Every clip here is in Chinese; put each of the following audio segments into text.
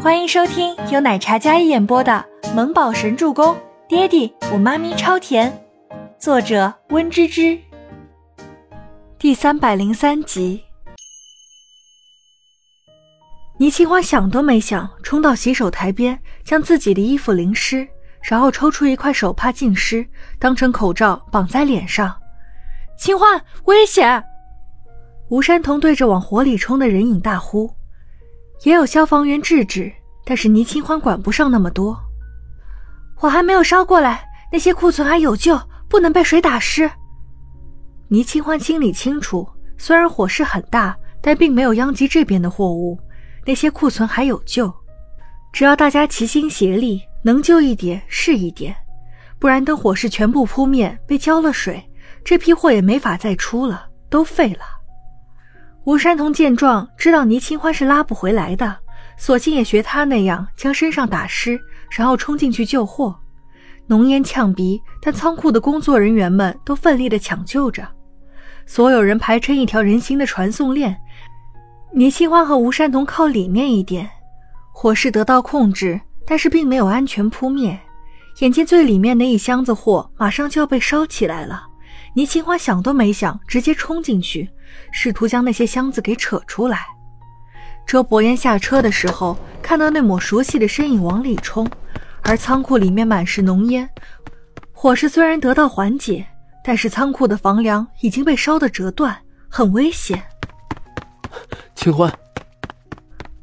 欢迎收听由奶茶嘉一演播的《萌宝神助攻》，爹地我妈咪超甜，作者温芝芝。第三百零三集。倪清欢想都没想，冲到洗手台边，将自己的衣服淋湿，然后抽出一块手帕浸湿，当成口罩绑在脸上。清欢，危险！吴山童对着往火里冲的人影大呼。也有消防员制止，但是倪清欢管不上那么多。火还没有烧过来，那些库存还有救，不能被水打湿。倪清欢心里清楚，虽然火势很大，但并没有殃及这边的货物，那些库存还有救。只要大家齐心协力，能救一点是一点，不然等火势全部扑灭，被浇了水，这批货也没法再出了，都废了。吴山童见状，知道倪清欢是拉不回来的，索性也学他那样，将身上打湿，然后冲进去救货。浓烟呛鼻，但仓库的工作人员们都奋力的抢救着，所有人排成一条人形的传送链。倪清欢和吴山童靠里面一点，火势得到控制，但是并没有安全扑灭。眼见最里面那一箱子货马上就要被烧起来了，倪清欢想都没想，直接冲进去。试图将那些箱子给扯出来。周伯言下车的时候，看到那抹熟悉的身影往里冲，而仓库里面满是浓烟。火势虽然得到缓解，但是仓库的房梁已经被烧得折断，很危险。清欢，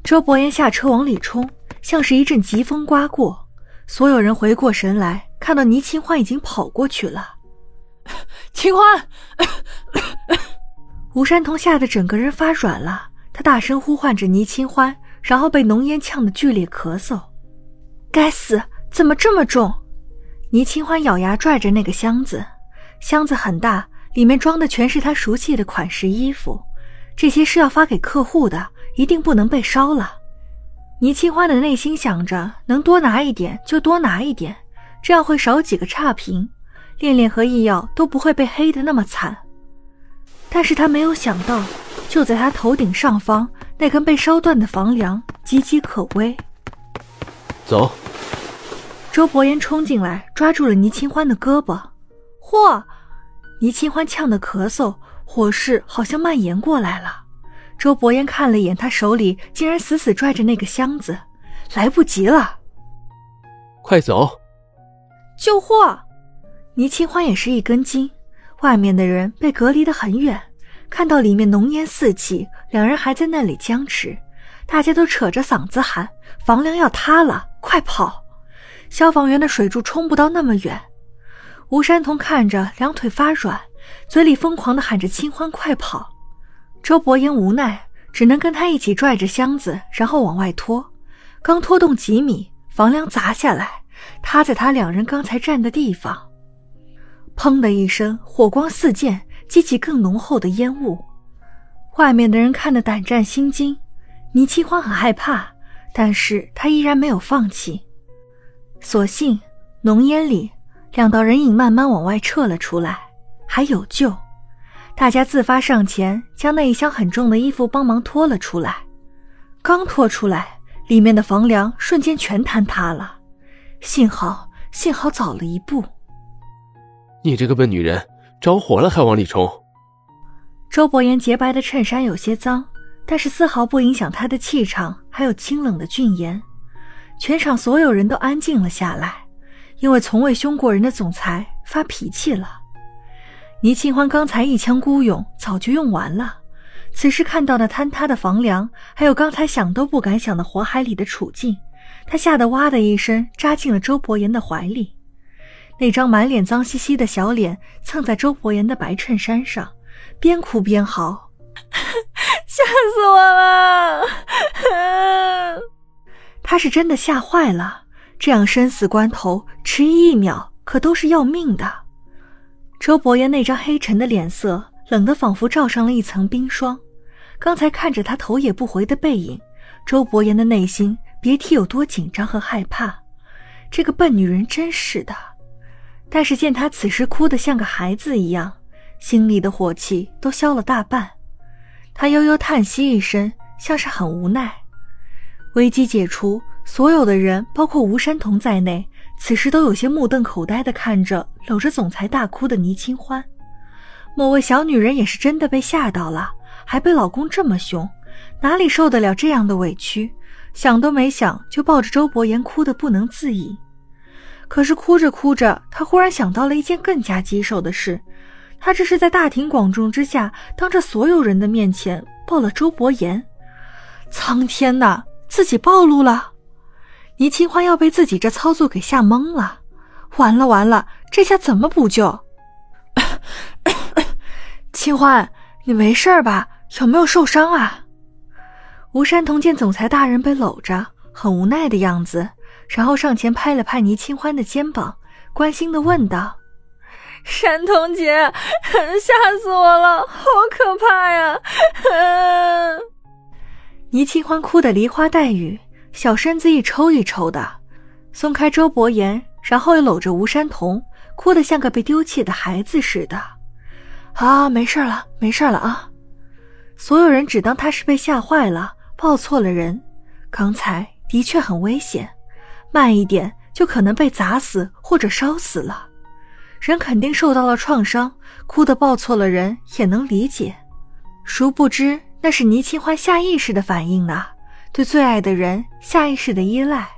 周伯言下车往里冲，像是一阵疾风刮过。所有人回过神来，看到倪清欢已经跑过去了。清欢。吴山童吓得整个人发软了，他大声呼唤着倪清欢，然后被浓烟呛得剧烈咳嗽。该死，怎么这么重？倪清欢咬牙拽着那个箱子，箱子很大，里面装的全是他熟悉的款式衣服，这些是要发给客户的，一定不能被烧了。倪清欢的内心想着，能多拿一点就多拿一点，这样会少几个差评，恋恋和易耀都不会被黑的那么惨。但是他没有想到，就在他头顶上方那根被烧断的房梁岌岌可危。走！周伯言冲进来，抓住了倪清欢的胳膊。嚯！倪清欢呛得咳嗽，火势好像蔓延过来了。周伯言看了一眼他手里，竟然死死拽着那个箱子，来不及了！快走！救祸！倪清欢也是一根筋。外面的人被隔离得很远，看到里面浓烟四起，两人还在那里僵持，大家都扯着嗓子喊：“房梁要塌了，快跑！”消防员的水柱冲不到那么远。吴山童看着，两腿发软，嘴里疯狂地喊着：“清欢，快跑！”周伯言无奈，只能跟他一起拽着箱子，然后往外拖。刚拖动几米，房梁砸下来，塌在他两人刚才站的地方。砰的一声，火光四溅，激起更浓厚的烟雾。外面的人看得胆战心惊，倪清欢很害怕，但是他依然没有放弃。所幸，浓烟里两道人影慢慢往外撤了出来，还有救。大家自发上前，将那一箱很重的衣服帮忙拖了出来。刚拖出来，里面的房梁瞬间全坍塌了。幸好，幸好早了一步。你这个笨女人，着火了还往里冲！周伯言洁白的衬衫有些脏，但是丝毫不影响他的气场，还有清冷的俊颜。全场所有人都安静了下来，因为从未凶过人的总裁发脾气了。倪清欢刚才一腔孤勇早就用完了，此时看到那坍塌的房梁，还有刚才想都不敢想的火海里的处境，他吓得哇的一声扎进了周伯言的怀里。那张满脸脏兮兮的小脸蹭在周伯言的白衬衫上，边哭边嚎：“吓死我了！”他是真的吓坏了。这样生死关头，迟疑一秒可都是要命的。周伯言那张黑沉的脸色冷得仿佛罩上了一层冰霜。刚才看着他头也不回的背影，周伯言的内心别提有多紧张和害怕。这个笨女人真是的。但是见他此时哭得像个孩子一样，心里的火气都消了大半。他悠悠叹息一声，像是很无奈。危机解除，所有的人，包括吴山童在内，此时都有些目瞪口呆地看着搂着总裁大哭的倪清欢。某位小女人也是真的被吓到了，还被老公这么凶，哪里受得了这样的委屈？想都没想就抱着周伯言哭得不能自已。可是哭着哭着，她忽然想到了一件更加棘手的事：她这是在大庭广众之下，当着所有人的面前抱了周伯言。苍天呐，自己暴露了！倪清欢要被自己这操作给吓懵了。完了完了，这下怎么补救？清欢，你没事吧？有没有受伤啊？吴山童见总裁大人被搂着，很无奈的样子，然后上前拍了拍倪清欢的肩膀，关心的问道：“山童姐，吓死我了，好可怕呀！”倪清欢哭得梨花带雨，小身子一抽一抽的，松开周伯言，然后又搂着吴山童，哭得像个被丢弃的孩子似的。啊，没事了，没事了啊！所有人只当他是被吓坏了，抱错了人。刚才的确很危险，慢一点就可能被砸死或者烧死了。人肯定受到了创伤，哭的抱错了人也能理解。殊不知那是倪清欢下意识的反应呢，对最爱的人下意识的依赖。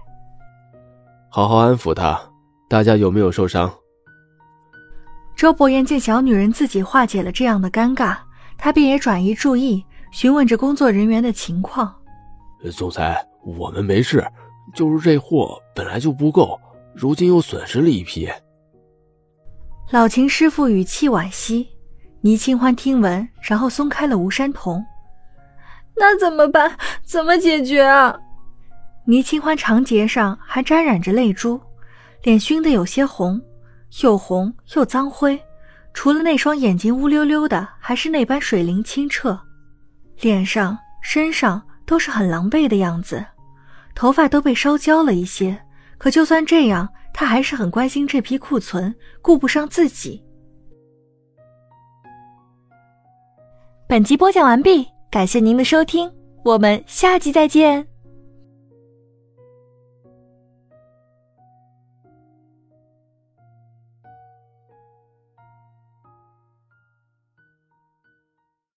好好安抚他，大家有没有受伤？周伯言见小女人自己化解了这样的尴尬，他便也转移注意，询问着工作人员的情况。总裁，我们没事，就是这货本来就不够，如今又损失了一批。老秦师傅语气惋惜。倪清欢听闻，然后松开了吴山童。那怎么办？怎么解决啊？倪清欢长睫上还沾染着泪珠，脸熏得有些红。又红又脏灰，除了那双眼睛乌溜溜的，还是那般水灵清澈。脸上、身上都是很狼狈的样子，头发都被烧焦了一些。可就算这样，他还是很关心这批库存，顾不上自己。本集播讲完毕，感谢您的收听，我们下集再见。